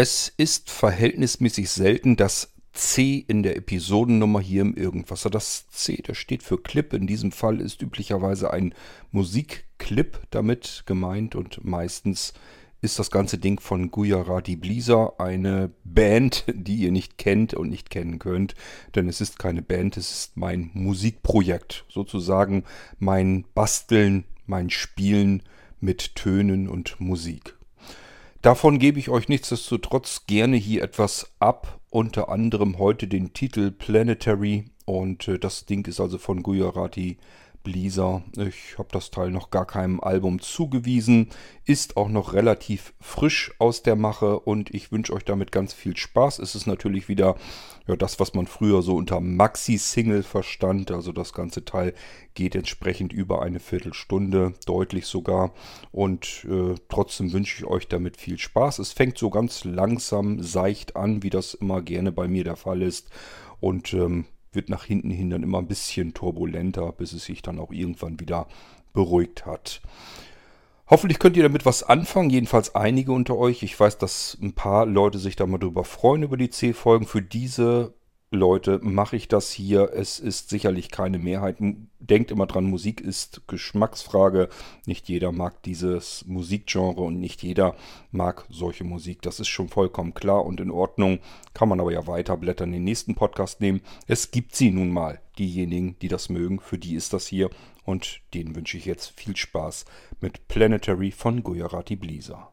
Es ist verhältnismäßig selten, dass C in der Episodennummer hier im Irgendwasser. Das C, das steht für Clip. In diesem Fall ist üblicherweise ein Musikclip damit gemeint und meistens ist das ganze Ding von Gujarati Bliza eine Band, die ihr nicht kennt und nicht kennen könnt, denn es ist keine Band, es ist mein Musikprojekt, sozusagen mein Basteln, mein Spielen mit Tönen und Musik. Davon gebe ich euch nichtsdestotrotz gerne hier etwas ab, unter anderem heute den Titel Planetary und äh, das Ding ist also von Gujarati Blizzard. Ich habe das Teil noch gar keinem Album zugewiesen, ist auch noch relativ frisch aus der Mache und ich wünsche euch damit ganz viel Spaß. Es ist natürlich wieder ja, das, was man früher so unter Maxi-Single verstand. Also das ganze Teil geht entsprechend über eine Viertelstunde, deutlich sogar. Und äh, trotzdem wünsche ich euch damit viel Spaß. Es fängt so ganz langsam, seicht an, wie das immer gerne bei mir der Fall ist. Und ähm, wird nach hinten hin dann immer ein bisschen turbulenter, bis es sich dann auch irgendwann wieder beruhigt hat. Hoffentlich könnt ihr damit was anfangen, jedenfalls einige unter euch. Ich weiß, dass ein paar Leute sich da mal drüber freuen über die C-Folgen. Für diese Leute, mache ich das hier. Es ist sicherlich keine Mehrheit. Denkt immer dran, Musik ist Geschmacksfrage. Nicht jeder mag dieses Musikgenre und nicht jeder mag solche Musik. Das ist schon vollkommen klar und in Ordnung. Kann man aber ja weiterblättern, den nächsten Podcast nehmen. Es gibt sie nun mal. Diejenigen, die das mögen, für die ist das hier. Und denen wünsche ich jetzt viel Spaß mit Planetary von Gujarati Blizzard.